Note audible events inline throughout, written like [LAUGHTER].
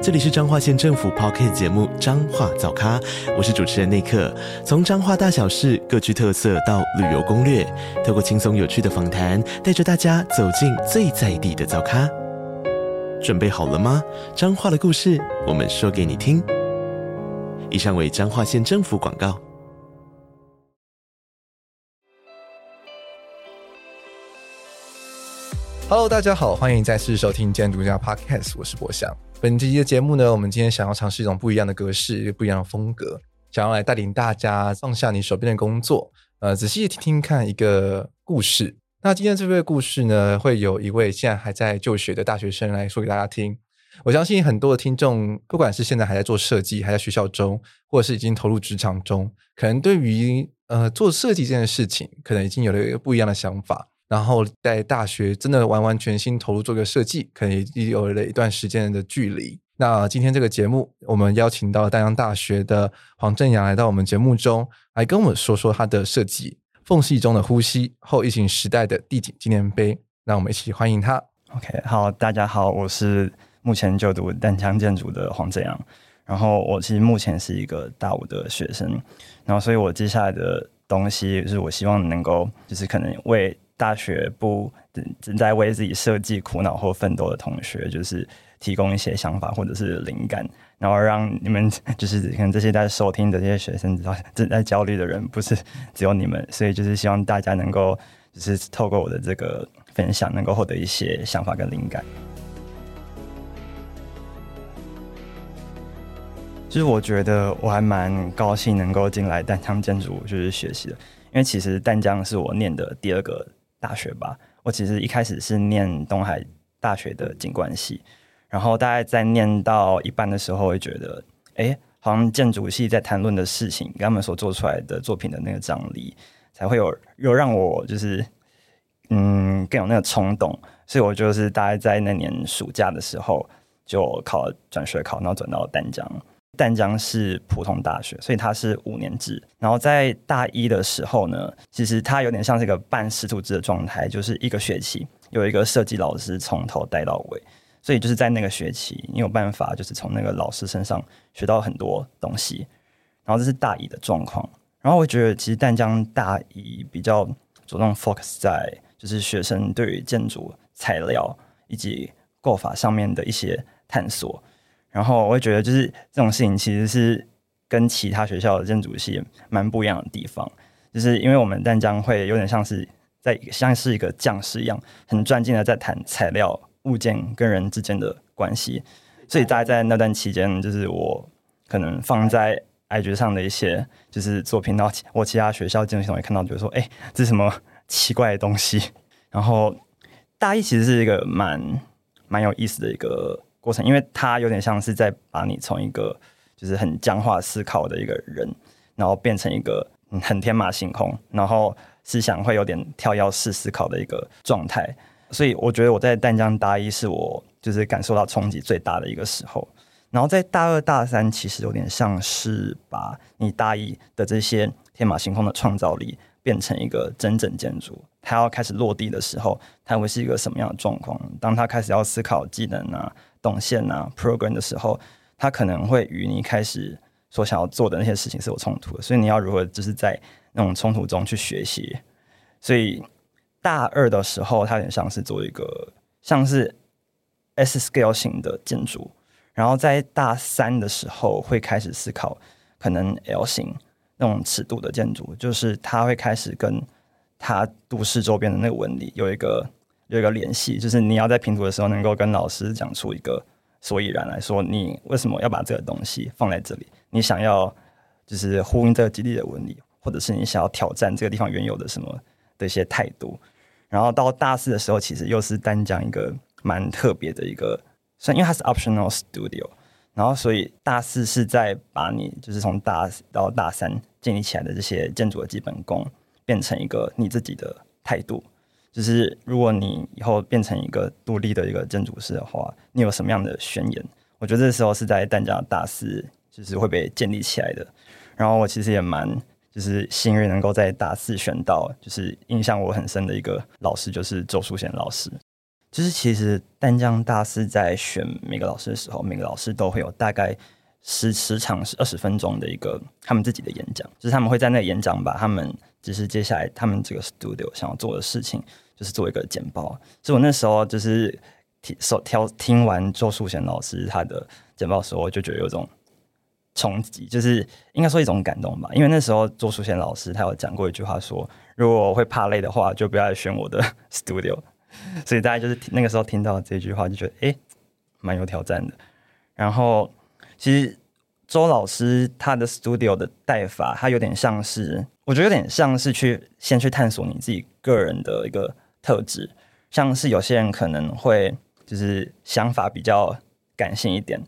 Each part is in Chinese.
这里是彰化县政府 Podcast 节目《彰化早咖》，我是主持人内克。从彰化大小事各具特色到旅游攻略，透过轻松有趣的访谈，带着大家走进最在地的早咖。准备好了吗？彰化的故事，我们说给你听。以上为彰化县政府广告。Hello，大家好，欢迎再次收听今天独家 Podcast，我是博翔。本期的节目呢，我们今天想要尝试一种不一样的格式，不一样的风格，想要来带领大家放下你手边的工作，呃，仔细听听看一个故事。那今天这个故事呢，会有一位现在还在就学的大学生来说给大家听。我相信很多的听众，不管是现在还在做设计，还在学校中，或者是已经投入职场中，可能对于呃做设计这件事情，可能已经有了一个不一样的想法。然后在大学真的完完全心投入做个设计，可能已经有了一段时间的距离。那今天这个节目，我们邀请到了淡江大学的黄正阳来到我们节目中，来跟我们说说他的设计《缝隙中的呼吸：后疫情时代的地景纪念碑》。让我们一起欢迎他。OK，好，大家好，我是目前就读淡江建筑的黄正阳。然后我其实目前是一个大五的学生，然后所以我接下来的东西就是我希望能够，就是可能为大学部正正在为自己设计苦恼或奋斗的同学，就是提供一些想法或者是灵感，然后让你们就是可能这些在收听的这些学生知道正在焦虑的人不是只有你们，所以就是希望大家能够就是透过我的这个分享，能够获得一些想法跟灵感。就是我觉得我还蛮高兴能够进来淡江建筑就是学习的，因为其实淡江是我念的第二个。大学吧，我其实一开始是念东海大学的景观系，然后大概在念到一半的时候，会觉得，哎，好像建筑系在谈论的事情，跟他们所做出来的作品的那个张力，才会有有让我就是，嗯，更有那个冲动，所以我就是大概在那年暑假的时候就考转学考，然后转到淡江。淡江是普通大学，所以它是五年制。然后在大一的时候呢，其实它有点像是一个半师徒制的状态，就是一个学期有一个设计老师从头带到尾。所以就是在那个学期，你有办法就是从那个老师身上学到很多东西。然后这是大一的状况。然后我觉得其实淡江大一比较着重 focus 在就是学生对于建筑材料以及构法上面的一些探索。然后我会觉得，就是这种事情其实是跟其他学校的建筑系蛮不一样的地方，就是因为我们淡江会有点像是在像是一个匠师一样，很专精的在谈材料、物件跟人之间的关系。所以大家在那段期间，就是我可能放在 IG 上的一些就是作品，然后我其他学校建筑系同学看到，比如说：“哎，这是什么奇怪的东西？”然后大一其实是一个蛮蛮有意思的一个。过程，因为它有点像是在把你从一个就是很僵化思考的一个人，然后变成一个很天马行空，然后思想会有点跳跃式思考的一个状态。所以我觉得我在淡江大一是我就是感受到冲击最大的一个时候。然后在大二大三，其实有点像是把你大一的这些天马行空的创造力变成一个真正建筑，它要开始落地的时候，它会是一个什么样的状况？当它开始要思考技能啊。动线啊，program 的时候，它可能会与你开始所想要做的那些事情是有冲突的，所以你要如何就是在那种冲突中去学习。所以大二的时候，它有点像是做一个像是 S scale 型的建筑，然后在大三的时候会开始思考可能 L 型那种尺度的建筑，就是它会开始跟它都市周边的那个纹理有一个。有一个联系，就是你要在评图的时候能够跟老师讲出一个所以然来说，你为什么要把这个东西放在这里？你想要就是呼应这个基地的纹理，或者是你想要挑战这个地方原有的什么的一些态度。然后到大四的时候，其实又是单讲一个蛮特别的一个，算因为它是 optional studio，然后所以大四是在把你就是从大到大三建立起来的这些建筑的基本功，变成一个你自己的态度。就是如果你以后变成一个独立的一个建筑师的话，你有什么样的宣言？我觉得这时候是在淡江大四就是会被建立起来的。然后我其实也蛮就是幸运能够在大四选到，就是印象我很深的一个老师就是周淑贤老师。就是其实淡江大四在选每个老师的时候，每个老师都会有大概十十场是二十分钟的一个他们自己的演讲，就是他们会在那个演讲把他们只是接下来他们这个 studio 想要做的事情，就是做一个简报。所以我那时候就是听首挑听完周树贤老师他的简报的时候，我就觉得有种冲击，就是应该说一种感动吧。因为那时候周树贤老师他有讲过一句话说，如果我会怕累的话，就不要来选我的 [LAUGHS] studio。所以大家就是那个时候听到这句话，就觉得诶，蛮有挑战的。然后其实周老师他的 studio 的带法，他有点像是，我觉得有点像是去先去探索你自己个人的一个特质，像是有些人可能会就是想法比较感性一点，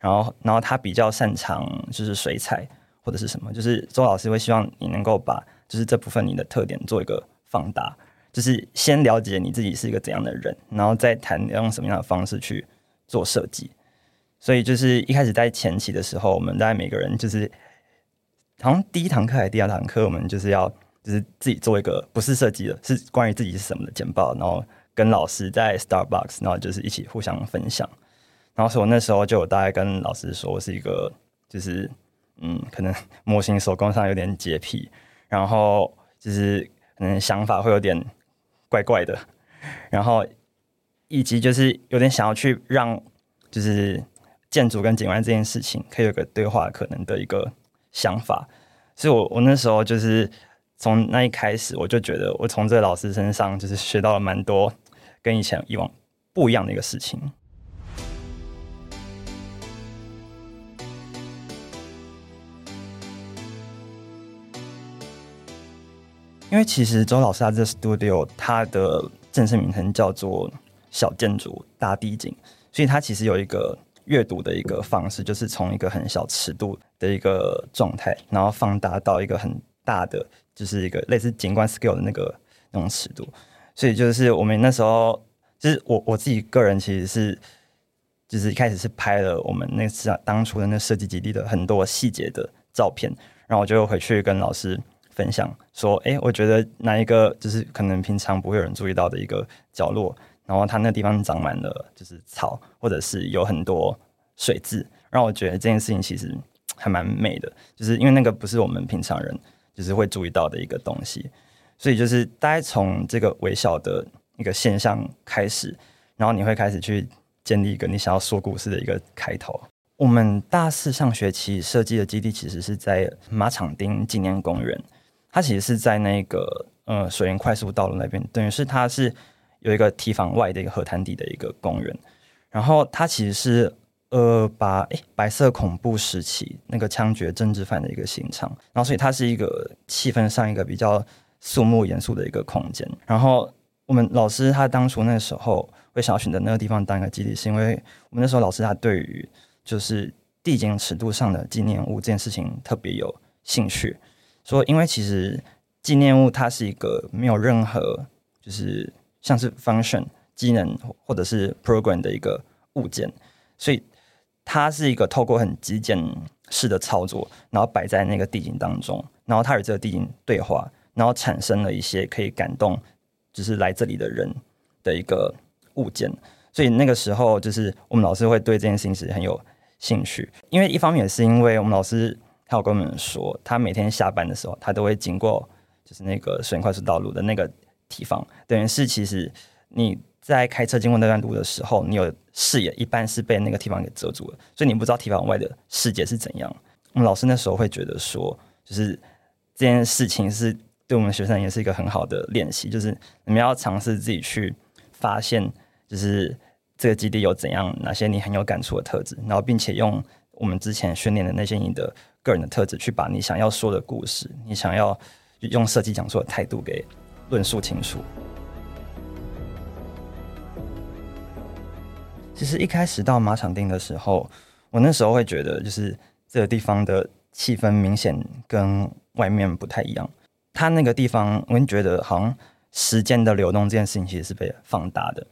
然后然后他比较擅长就是水彩或者是什么，就是周老师会希望你能够把就是这部分你的特点做一个放大。就是先了解你自己是一个怎样的人，然后再谈用什么样的方式去做设计。所以就是一开始在前期的时候，我们大概每个人就是好像第一堂课还是第二堂课，我们就是要就是自己做一个不是设计的，是关于自己是什么的简报，然后跟老师在 Starbucks，然后就是一起互相分享。然后所以我那时候就有大概跟老师说，我是一个就是嗯，可能模型手工上有点洁癖，然后就是可能想法会有点。怪怪的，然后以及就是有点想要去让，就是建筑跟景观这件事情可以有个对话可能的一个想法，所以我我那时候就是从那一开始，我就觉得我从这个老师身上就是学到了蛮多跟以前以往不一样的一个事情。因为其实周老师他这 studio，他的正式名称叫做小建筑大地景，所以他其实有一个阅读的一个方式，就是从一个很小尺度的一个状态，然后放大到一个很大的，就是一个类似景观 scale 的那个那种尺度。所以就是我们那时候，就是我我自己个人其实是，就是一开始是拍了我们那次当初的那设计基地的很多细节的照片，然后我就回去跟老师。分享说，哎、我觉得哪一个就是可能平常不会有人注意到的一个角落，然后它那地方长满了就是草，或者是有很多水渍，让我觉得这件事情其实还蛮美的，就是因为那个不是我们平常人就是会注意到的一个东西，所以就是大概从这个微小的一个现象开始，然后你会开始去建立一个你想要说故事的一个开头。我们大四上学期设计的基地其实是在马场町纪念公园。它其实是在那个呃水源快速道路那边，等于是它是有一个堤防外的一个河滩底的一个公园，然后它其实是呃把诶白色恐怖时期那个枪决政治犯的一个刑场，然后所以它是一个气氛上一个比较肃穆严肃的一个空间。然后我们老师他当初那时候会想要选择那个地方当一个基地，是因为我们那时候老师他对于就是地景尺度上的纪念物这件事情特别有兴趣。说，因为其实纪念物它是一个没有任何就是像是 function 机能或者是 program 的一个物件，所以它是一个透过很极简式的操作，然后摆在那个地景当中，然后它与这个地景对话，然后产生了一些可以感动就是来这里的人的一个物件，所以那个时候就是我们老师会对这件事情是很有兴趣，因为一方面也是因为我们老师。他有跟我们说，他每天下班的时候，他都会经过就是那个水快速道路的那个地方。等于是，其实你在开车经过那段路的时候，你有视野一般是被那个地方给遮住了，所以你不知道地方外的世界是怎样。我们老师那时候会觉得说，就是这件事情是对我们学生也是一个很好的练习，就是你们要尝试自己去发现，就是这个基地有怎样哪些你很有感触的特质，然后并且用我们之前训练的那些你的。个人的特质，去把你想要说的故事，你想要用设计讲述的态度给论述清楚。其实一开始到马场町的时候，我那时候会觉得，就是这个地方的气氛明显跟外面不太一样。它那个地方，我觉得好像时间的流动这件事情其实是被放大的，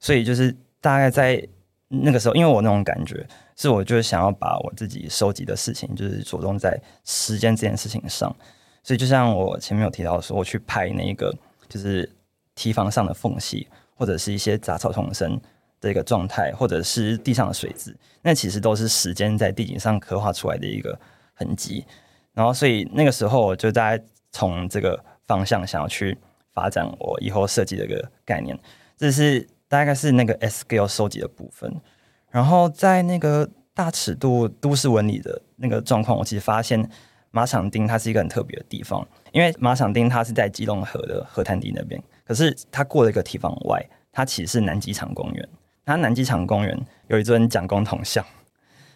所以就是大概在那个时候，因为我那种感觉是，我就是想要把我自己收集的事情，就是着重在时间这件事情上，所以就像我前面有提到说，我去拍那个就是堤防上的缝隙，或者是一些杂草丛生这个状态，或者是地上的水渍，那其实都是时间在地景上刻画出来的一个痕迹。然后，所以那个时候我就大概从这个方向想要去发展我以后设计的一个概念，这是大概是那个 S scale 收集的部分。然后在那个大尺度都市纹理的那个状况，我其实发现马场町它是一个很特别的地方，因为马场町它是在基隆河的河滩地那边，可是它过了一个堤防外，它其实是南机场公园。它南机场公园有一尊蒋公铜像，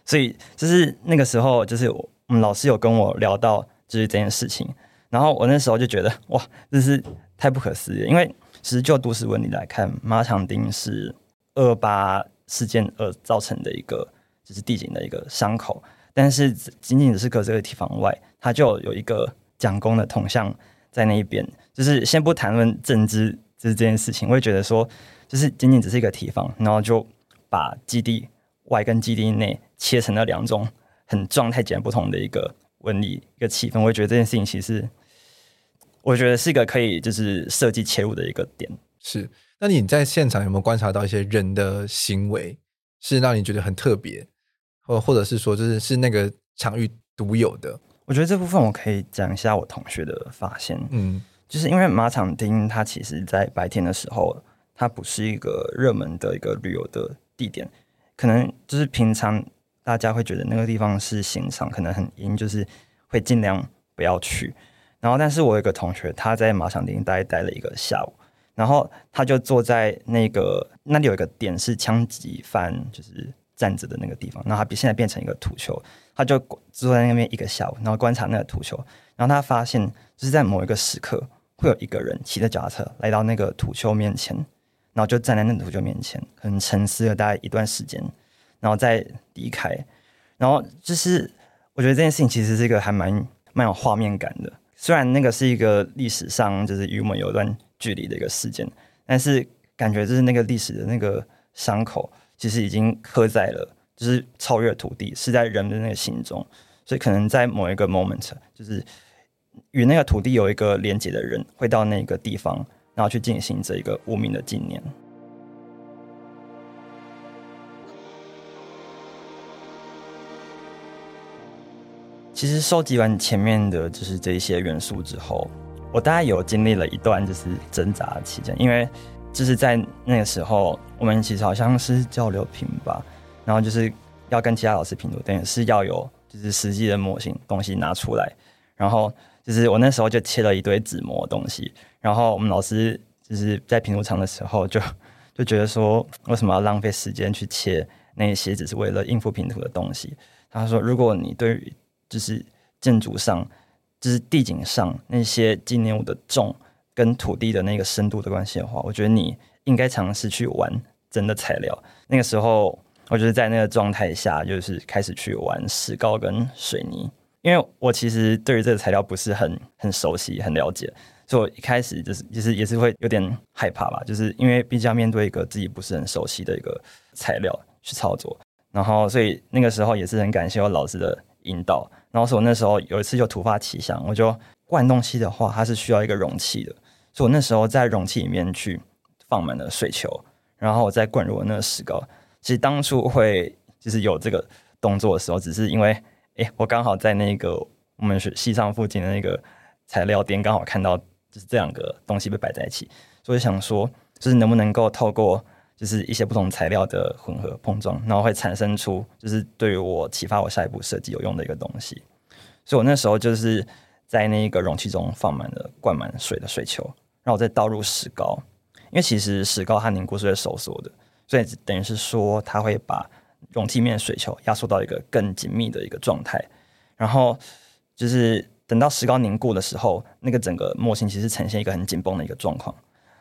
所以就是那个时候，就是我们老师有跟我聊到就是这件事情，然后我那时候就觉得哇，这是太不可思议，因为其实就都市纹理来看，马场町是二八事件而造成的一个就是地景的一个伤口，但是仅仅只是隔这个地方外，它就有一个蒋公的铜像在那一边，就是先不谈论政治就是这件事情，我会觉得说。就是仅仅只是一个提防，然后就把基地外跟基地内切成了两种很状态截然不同的一个纹理一个气氛。我觉得这件事情其实，我觉得是一个可以就是设计切入的一个点。是，那你在现场有没有观察到一些人的行为是让你觉得很特别，或或者是说就是是那个场域独有的？我觉得这部分我可以讲一下我同学的发现。嗯，就是因为马场町它其实在白天的时候。它不是一个热门的一个旅游的地点，可能就是平常大家会觉得那个地方是刑场，可能很阴，就是会尽量不要去。然后，但是我有一个同学，他在马场町待待了一个下午，然后他就坐在那个那里有一个点是枪击犯就是站着的那个地方，然后他现在变成一个土丘，他就坐在那边一个下午，然后观察那个土丘，然后他发现就是在某一个时刻会有一个人骑着脚踏车来到那个土丘面前。然后就站在那土丘面前，可能沉思了大概一段时间，然后再离开。然后就是我觉得这件事情其实是一个还蛮蛮有画面感的。虽然那个是一个历史上就是与我们有段距离的一个事件，但是感觉就是那个历史的那个伤口，其实已经刻在了，就是超越土地，是在人的那个心中。所以可能在某一个 moment，就是与那个土地有一个连接的人，会到那个地方。然后去进行这一个无名的纪念。其实收集完前面的就是这一些元素之后，我大概有经历了一段就是挣扎期间，因为就是在那个时候，我们其实好像是交流品吧，然后就是要跟其他老师评图，等于是要有就是实际的模型东西拿出来，然后。就是我那时候就切了一堆纸模的东西，然后我们老师就是在平图场的时候就 [LAUGHS] 就觉得说，为什么要浪费时间去切那些只是为了应付评图的东西？他说，如果你对于就是建筑上，就是地景上那些纪念物的重跟土地的那个深度的关系的话，我觉得你应该尝试去玩真的材料。那个时候，我就是在那个状态下，就是开始去玩石膏跟水泥。因为我其实对于这个材料不是很很熟悉、很了解，所以我一开始就是就是也是会有点害怕吧，就是因为毕竟要面对一个自己不是很熟悉的一个材料去操作，然后所以那个时候也是很感谢我老师的引导，然后所以我那时候有一次就突发奇想，我就灌东西的话，它是需要一个容器的，所以我那时候在容器里面去放满了水球，然后我再灌入那个石膏。其实当初会就是有这个动作的时候，只是因为。哎，我刚好在那个我们学系上附近的那个材料店，刚好看到就是这两个东西被摆在一起，所以想说，就是能不能够透过就是一些不同材料的混合碰撞，然后会产生出就是对于我启发我下一步设计有用的一个东西。所以我那时候就是在那个容器中放满了灌满水的水球，然后我再倒入石膏，因为其实石膏它凝固是会收缩的，所以等于是说它会把。容器面的水球压缩到一个更紧密的一个状态，然后就是等到石膏凝固的时候，那个整个模型其实呈现一个很紧绷的一个状况。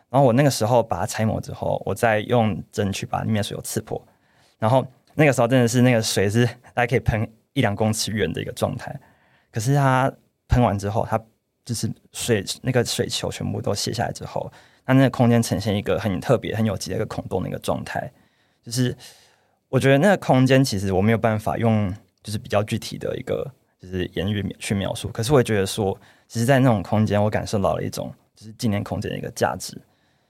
然后我那个时候把它拆模之后，我再用针去把里面水油刺破，然后那个时候真的是那个水是大概可以喷一两公尺远的一个状态。可是它喷完之后，它就是水那个水球全部都卸下来之后，那那个空间呈现一个很特别、很有机的一个孔洞的一个状态。就是我觉得那个空间其实我没有办法用就是比较具体的一个就是言语去描述，可是我也觉得说，其实，在那种空间，我感受到了一种就是纪念空间的一个价值，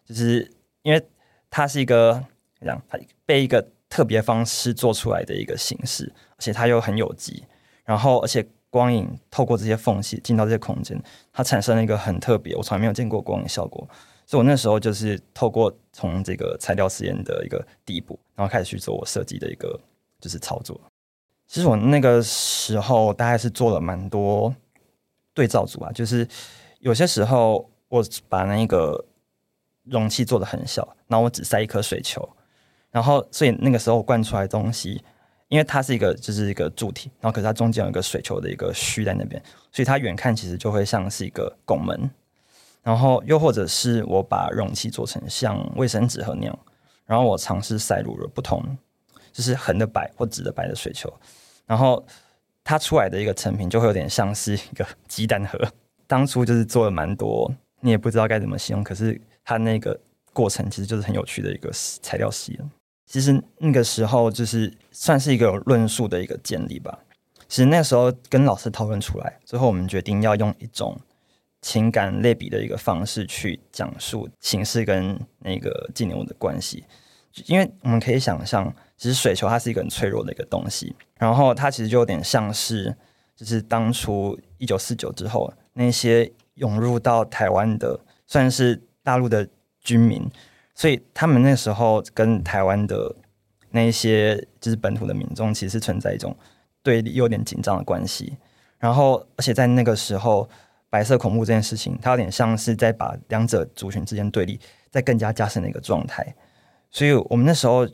就是因为它是一个这样，它被一个特别方式做出来的一个形式，而且它又很有机，然后而且光影透过这些缝隙进到这些空间，它产生了一个很特别，我从来没有见过光影效果。所以我那时候就是透过从这个材料实验的一个第一步，然后开始去做我设计的一个就是操作。其实我那个时候大概是做了蛮多对照组啊，就是有些时候我把那个容器做的很小，然后我只塞一颗水球，然后所以那个时候灌出来东西，因为它是一个就是一个柱体，然后可是它中间有一个水球的一个虚在那边，所以它远看其实就会像是一个拱门。然后又或者是我把容器做成像卫生纸盒那样，然后我尝试塞入了不同，就是横的摆或直的摆的水球，然后它出来的一个成品就会有点像是一个鸡蛋盒。[LAUGHS] 当初就是做了蛮多，你也不知道该怎么形容，可是它那个过程其实就是很有趣的一个材料实验。其实那个时候就是算是一个有论述的一个建立吧。其实那时候跟老师讨论出来，最后我们决定要用一种。情感类比的一个方式去讲述形式跟那个纪念物的关系，因为我们可以想象，其实水球它是一个很脆弱的一个东西，然后它其实就有点像是，就是当初一九四九之后那些涌入到台湾的算是大陆的军民，所以他们那时候跟台湾的那些就是本土的民众其实存在一种对立、有点紧张的关系，然后而且在那个时候。白色恐怖这件事情，它有点像是在把两者族群之间对立，在更加加深的一个状态。所以我们那时候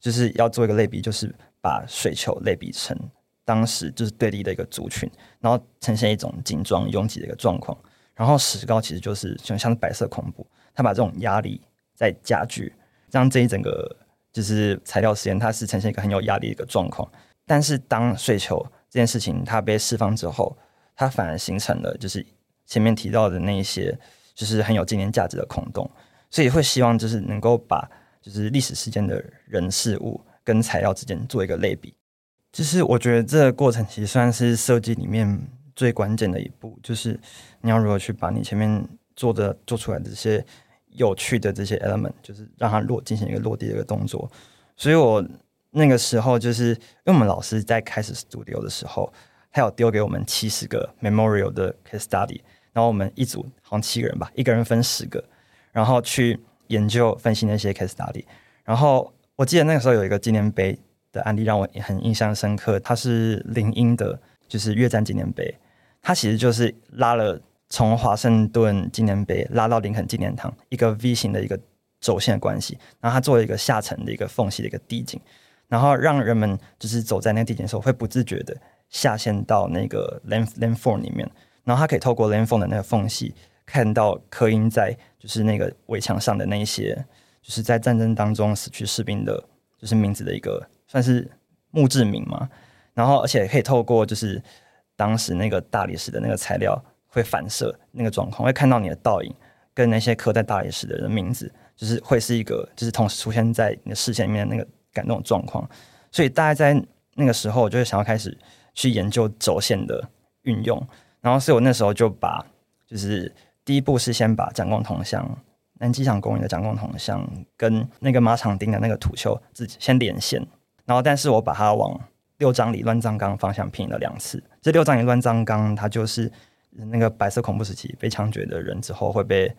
就是要做一个类比，就是把水球类比成当时就是对立的一个族群，然后呈现一种紧张拥挤的一个状况。然后石膏其实就是就像白色恐怖，它把这种压力在加剧，让这一整个就是材料实验，它是呈现一个很有压力的一个状况。但是当水球这件事情它被释放之后，它反而形成了，就是前面提到的那一些，就是很有纪念价值的孔洞，所以会希望就是能够把就是历史事件的人事物跟材料之间做一个类比。就是我觉得这个过程其实算是设计里面最关键的一步，就是你要如何去把你前面做的做出来的这些有趣的这些 element，就是让它落进行一个落地的一个动作。所以我那个时候就是因为我们老师在开始组流的时候。他有丢给我们七十个 memorial 的 case study，然后我们一组好像七个人吧，一个人分十个，然后去研究分析那些 case study。然后我记得那个时候有一个纪念碑的案例让我很印象深刻，它是林荫的，就是越战纪念碑。它其实就是拉了从华盛顿纪念碑拉到林肯纪念堂一个 V 型的一个轴线的关系，然后它做了一个下沉的一个缝隙的一个地景，然后让人们就是走在那个地景的时候会不自觉的。下陷到那个 land landform 里面，然后它可以透过 landform 的那个缝隙看到刻印在就是那个围墙上的那一些，就是在战争当中死去士兵的，就是名字的一个算是墓志铭嘛。然后而且可以透过就是当时那个大理石的那个材料会反射那个状况，会看到你的倒影跟那些刻在大理石的人名字，就是会是一个就是同时出现在你的视线里面那个感动状况。所以大概在那个时候，我就会想要开始。去研究轴线的运用，然后所以我那时候就把，就是第一步是先把蒋公铜像、南机场公园的蒋公铜像跟那个马场町的那个土丘自己先连线，然后但是我把它往六张里乱葬岗方向拼了两次。这六张里乱葬岗，它就是那个白色恐怖时期被枪决的人之后会被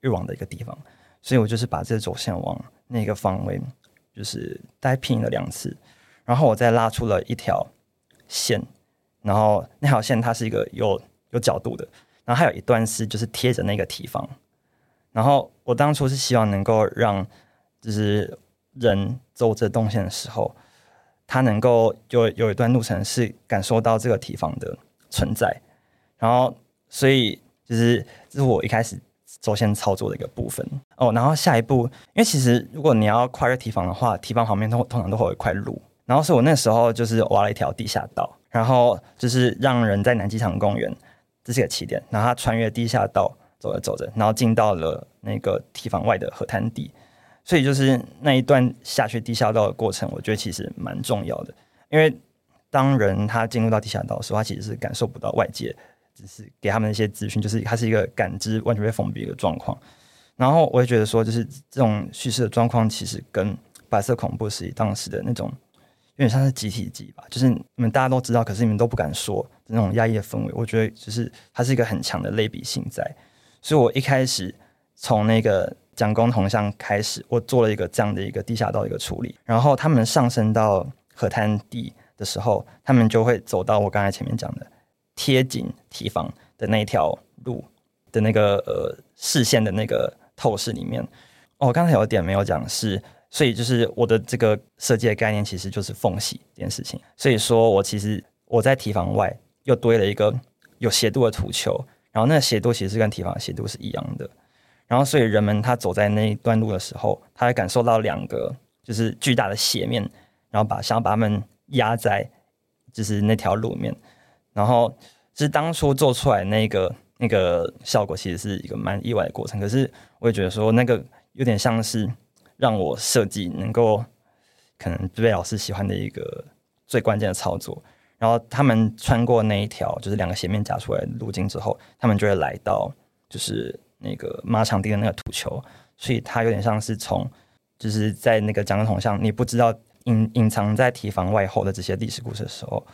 运往的一个地方，所以我就是把这轴线往那个方位，就是大概拼了两次，然后我再拉出了一条。线，然后那条线它是一个有有角度的，然后还有一段是就是贴着那个提防，然后我当初是希望能够让就是人走这动线的时候，他能够有有一段路程是感受到这个提防的存在，然后所以就是这是我一开始轴线操作的一个部分。哦，然后下一步，因为其实如果你要跨越提防的话，提防旁边通通常都会有一块路。然后是我那时候就是挖了一条地下道，然后就是让人在南机场公园这是个起点。然后他穿越地下道走着走着，然后进到了那个堤防外的河滩地。所以就是那一段下去地下道的过程，我觉得其实蛮重要的。因为当人他进入到地下道的时候，他其实是感受不到外界，只是给他们一些资讯，就是他是一个感知完全被封闭的状况。然后我也觉得说，就是这种叙事的状况，其实跟白色恐怖时期当时的那种有点像是集体记忆吧，就是你们大家都知道，可是你们都不敢说那种压抑的氛围。我觉得就是它是一个很强的类比性在。所以我一开始从那个。蒋公铜像开始，我做了一个这样的一个地下道一个处理，然后他们上升到河滩地的时候，他们就会走到我刚才前面讲的贴紧提防的那条路的那个呃视线的那个透视里面。哦，刚才有一点没有讲是，所以就是我的这个设计的概念其实就是缝隙这件事情。所以说我其实我在提防外又堆了一个有斜度的土丘，然后那个斜度其实是跟堤防的斜度是一样的。然后，所以人们他走在那一段路的时候，他会感受到两个就是巨大的斜面，然后把想要把他们压在就是那条路面。然后，是当初做出来那个那个效果，其实是一个蛮意外的过程。可是，我也觉得说那个有点像是让我设计能够可能被老师喜欢的一个最关键的操作。然后，他们穿过那一条就是两个斜面夹出来的路径之后，他们就会来到就是。那个马场地的那个土丘，所以它有点像是从，就是在那个蒋公铜像，你不知道隐隐藏在提防外后的这些历史故事的时候，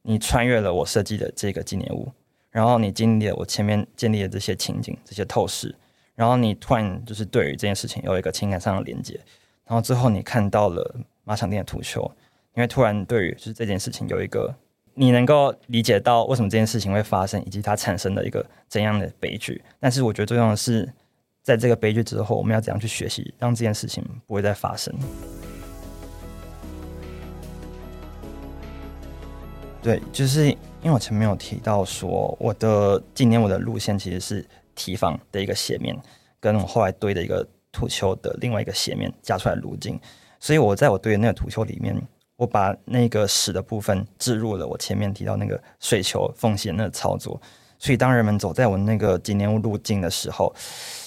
你穿越了我设计的这个纪念物，然后你经历了我前面建立的这些情景、这些透视，然后你突然就是对于这件事情有一个情感上的连接，然后之后你看到了马场地的土丘，因为突然对于就是这件事情有一个。你能够理解到为什么这件事情会发生，以及它产生的一个怎样的悲剧。但是，我觉得最重要的是，在这个悲剧之后，我们要怎样去学习，让这件事情不会再发生。对，就是因为我前面有提到说，我的今年我的路线其实是提防的一个斜面，跟我后来堆的一个土丘的另外一个斜面加出来路径，所以我在我堆的那个土丘里面。我把那个屎的部分置入了我前面提到那个水球缝隙那个操作，所以当人们走在我那个纪念物路径的时候，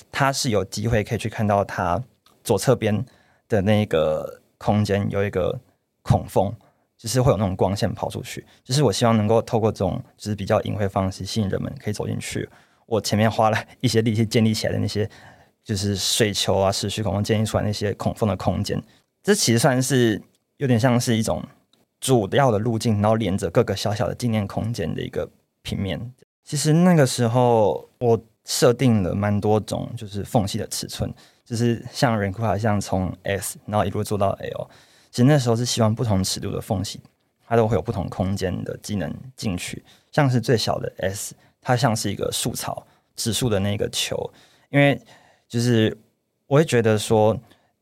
他是有机会可以去看到他左侧边的那个空间有一个孔缝，就是会有那种光线跑出去。就是我希望能够透过这种就是比较隐晦方式吸引人们可以走进去。我前面花了一些力气建立起来的那些就是水球啊、石蕖孔建立出来那些孔缝的空间，这其实算是。有点像是一种主要的路径，然后连着各个小小的纪念空间的一个平面。其实那个时候我设定了蛮多种，就是缝隙的尺寸，就是像人库好像从 S 然后一路做到 L。其实那时候是希望不同尺度的缝隙，它都会有不同空间的机能进去。像是最小的 S，它像是一个树草指数的那个球，因为就是我会觉得说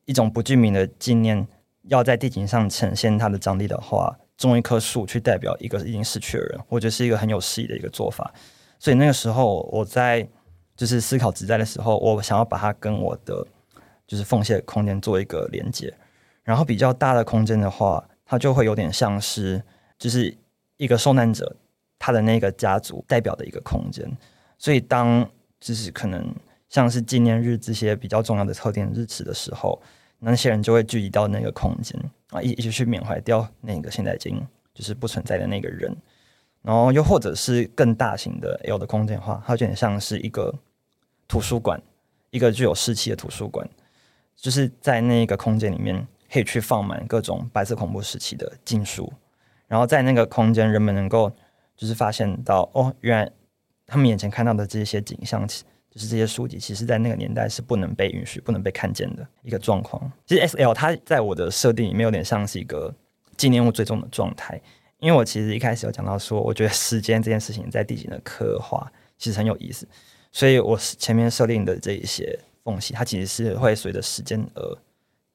一种不具名的纪念。要在地景上呈现它的张力的话，种一棵树去代表一个已经逝去的人，我觉得是一个很有诗意的一个做法。所以那个时候我在就是思考植栽的时候，我想要把它跟我的就是缝隙的空间做一个连接。然后比较大的空间的话，它就会有点像是就是一个受难者他的那个家族代表的一个空间。所以当就是可能像是纪念日这些比较重要的特定日子的时候。那些人就会聚集到那个空间啊，一一起去缅怀掉那个现在已经就是不存在的那个人，然后又或者是更大型的 L 的空间的话，它有点像是一个图书馆，一个具有湿气的图书馆，就是在那个空间里面可以去放满各种白色恐怖时期的禁书，然后在那个空间，人们能够就是发现到哦，原来他们眼前看到的这些景象。就是这些书籍，其实，在那个年代是不能被允许、不能被看见的一个状况。其实 S L 它在我的设定里面有点像是一个纪念物最终的状态，因为我其实一开始有讲到说，我觉得时间这件事情在地景的刻画其实很有意思，所以我前面设定的这一些缝隙，它其实是会随着时间而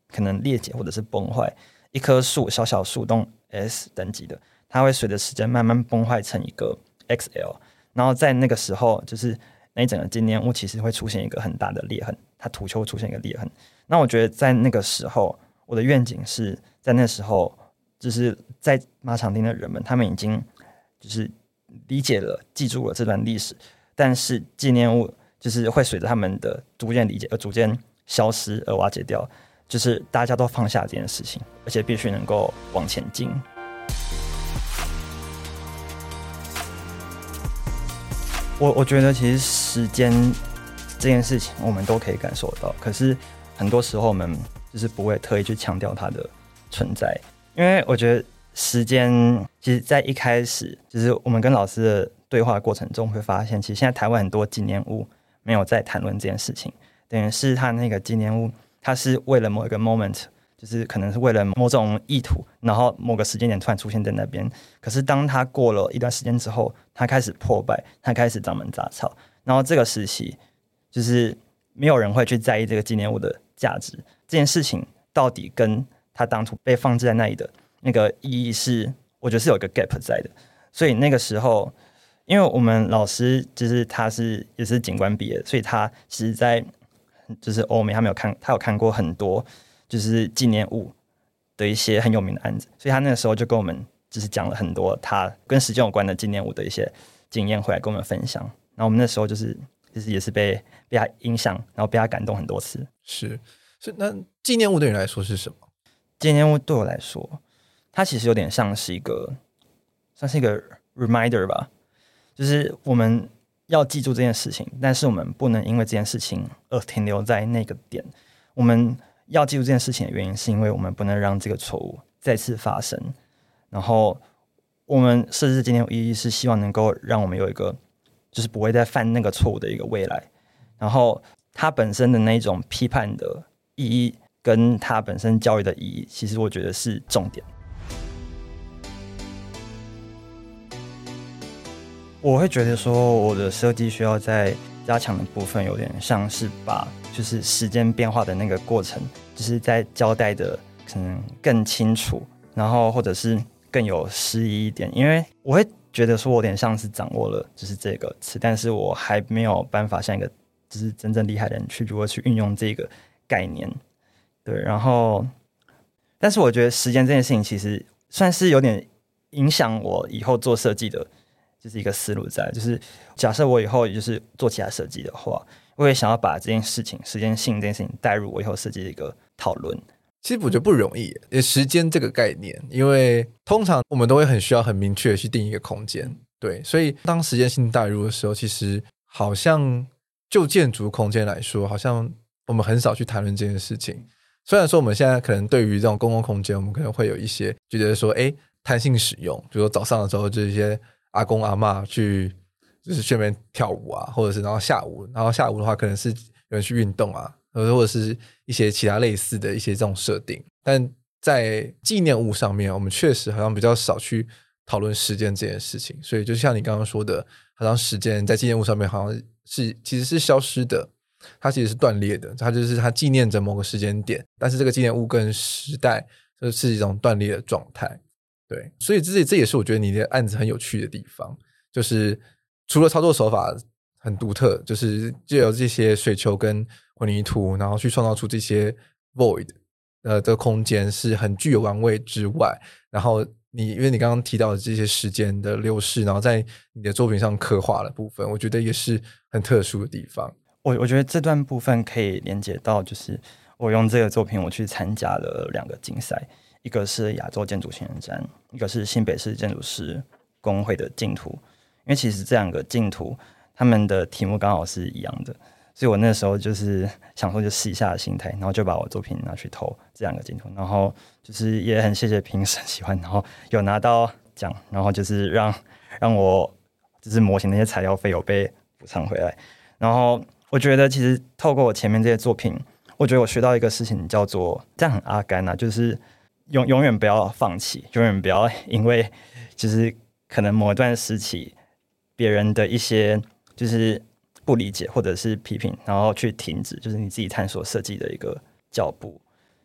可能裂解或者是崩坏。一棵树，小小树洞 S 等级的，它会随着时间慢慢崩坏成一个 X L，然后在那个时候就是。那一整个纪念物其实会出现一个很大的裂痕，它土丘出现一个裂痕。那我觉得在那个时候，我的愿景是在那时候，就是在马场町的人们，他们已经就是理解了、记住了这段历史，但是纪念物就是会随着他们的逐渐理解而逐渐消失而瓦解掉，就是大家都放下这件事情，而且必须能够往前进。我我觉得其实时间这件事情我们都可以感受到，可是很多时候我们就是不会特意去强调它的存在，因为我觉得时间其实，在一开始就是我们跟老师的对话过程中，会发现其实现在台湾很多纪念物没有在谈论这件事情，等于是他那个纪念物，它是为了某一个 moment。就是可能是为了某种意图，然后某个时间点突然出现在那边。可是当他过了一段时间之后，它开始破败，它开始长满杂草。然后这个时期，就是没有人会去在意这个纪念物的价值。这件事情到底跟它当初被放置在那里的那个意义是，我觉得是有一个 gap 在的。所以那个时候，因为我们老师就是他是也是警官毕业，所以他其实在就是欧美，他没有看，他有看过很多。就是纪念物的一些很有名的案子，所以他那个时候就跟我们就是讲了很多他跟时间有关的纪念物的一些经验回来跟我们分享。然后我们那时候就是就是也是被被他影响，然后被他感动很多次。是，是那纪念物对你来说是什么？纪念物对我来说，它其实有点像是一个算是一个 reminder 吧，就是我们要记住这件事情，但是我们不能因为这件事情而停留在那个点，我们。要记住这件事情的原因，是因为我们不能让这个错误再次发生。然后，我们设置今天意义是希望能够让我们有一个，就是不会再犯那个错误的一个未来。然后，它本身的那种批判的意义，跟它本身教育的意义，其实我觉得是重点。我会觉得说，我的设计需要在加强的部分，有点像是把。就是时间变化的那个过程，就是在交代的可能更清楚，然后或者是更有诗意一点。因为我会觉得说，我有点像是掌握了就是这个词，但是我还没有办法像一个就是真正厉害的人去如何去运用这个概念。对，然后，但是我觉得时间这件事情其实算是有点影响我以后做设计的，就是一个思路在。就是假设我以后就是做其他设计的话。我也想要把这件事情、时间性这件事情带入我以后设计的一个讨论。其实我觉得不容易，时间这个概念，因为通常我们都会很需要很明确的去定一个空间，对。所以当时间性带入的时候，其实好像就建筑空间来说，好像我们很少去谈论这件事情。虽然说我们现在可能对于这种公共空间，我们可能会有一些觉得说，哎，弹性使用，比如说早上的时候，这些阿公阿嬷去。就是去那边跳舞啊，或者是然后下午，然后下午的话可能是有人去运动啊，或者或者是一些其他类似的一些这种设定。但在纪念物上面，我们确实好像比较少去讨论时间这件事情。所以就像你刚刚说的，好像时间在纪念物上面好像是其实是消失的，它其实是断裂的。它就是它纪念着某个时间点，但是这个纪念物跟时代就是一种断裂的状态。对，所以这这也是我觉得你的案子很有趣的地方，就是。除了操作手法很独特，就是借由这些水球跟混凝土，然后去创造出这些 void 呃的空间是很具有玩味之外，然后你因为你刚刚提到的这些时间的流逝，然后在你的作品上刻画的部分，我觉得也是很特殊的地方。我我觉得这段部分可以连接到，就是我用这个作品我去参加了两个竞赛，一个是亚洲建筑新人展，一个是新北市建筑师工会的竞图。因为其实这两个竞图，他们的题目刚好是一样的，所以我那时候就是想说，就试一下的心态，然后就把我作品拿去投这两个竞图，然后就是也很谢谢评审喜欢，然后有拿到奖，然后就是让让我就是模型那些材料费有被补偿回来，然后我觉得其实透过我前面这些作品，我觉得我学到一个事情叫做这样很阿甘呐，就是永永远不要放弃，永远不要因为就是可能某一段时期。别人的一些就是不理解或者是批评，然后去停止，就是你自己探索设计的一个脚步。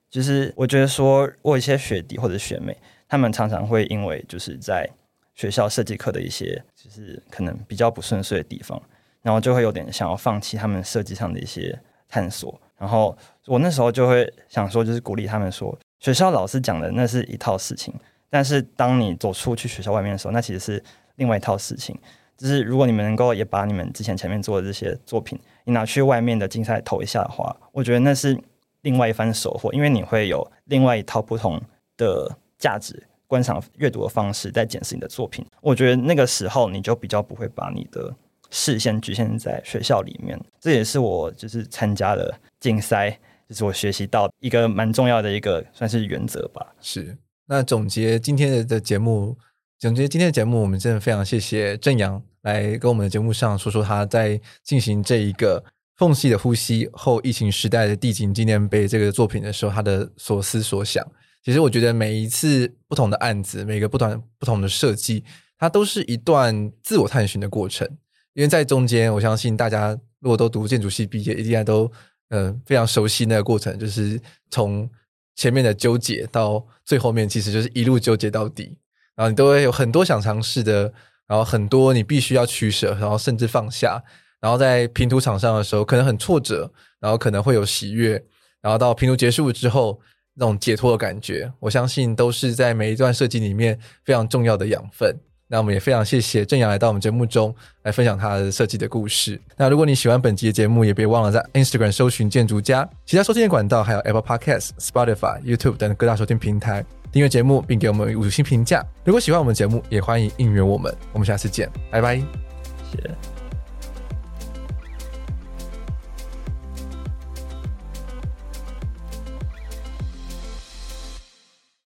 就是我觉得说，我一些学弟或者学妹，他们常常会因为就是在学校设计课的一些就是可能比较不顺遂的地方，然后就会有点想要放弃他们设计上的一些探索。然后我那时候就会想说，就是鼓励他们说，学校老师讲的那是一套事情，但是当你走出去学校外面的时候，那其实是。另外一套事情。就是如果你们能够也把你们之前前面做的这些作品，你拿去外面的竞赛投一下的话，我觉得那是另外一番收获，因为你会有另外一套不同的价值观赏阅读的方式在检视你的作品。我觉得那个时候你就比较不会把你的视线局限在学校里面。这也是我就是参加了竞赛，就是我学习到一个蛮重要的一个算是原则吧。是，那总结今天的节目。总结今天的节目，我们真的非常谢谢正阳来跟我们的节目上说说他在进行这一个《缝隙的呼吸》后疫情时代的地景纪念碑这个作品的时候，他的所思所想。其实我觉得每一次不同的案子，每个不同不同的设计，它都是一段自我探寻的过程。因为在中间，我相信大家如果都读建筑系毕业，一定都嗯、呃、非常熟悉那个过程，就是从前面的纠结到最后面，其实就是一路纠结到底。然后你都会有很多想尝试的，然后很多你必须要取舍，然后甚至放下。然后在拼图场上的时候，可能很挫折，然后可能会有喜悦，然后到拼图结束之后那种解脱的感觉，我相信都是在每一段设计里面非常重要的养分。那我们也非常谢谢正阳来到我们节目中来分享他的设计的故事。那如果你喜欢本集的节目，也别忘了在 Instagram 搜寻建筑家，其他收听的管道还有 Apple Podcast、Spotify、YouTube 等各大收听平台。订阅节目，并给我们五星评价。如果喜欢我们节目，也欢迎应援我们。我们下次见，拜拜。谢谢。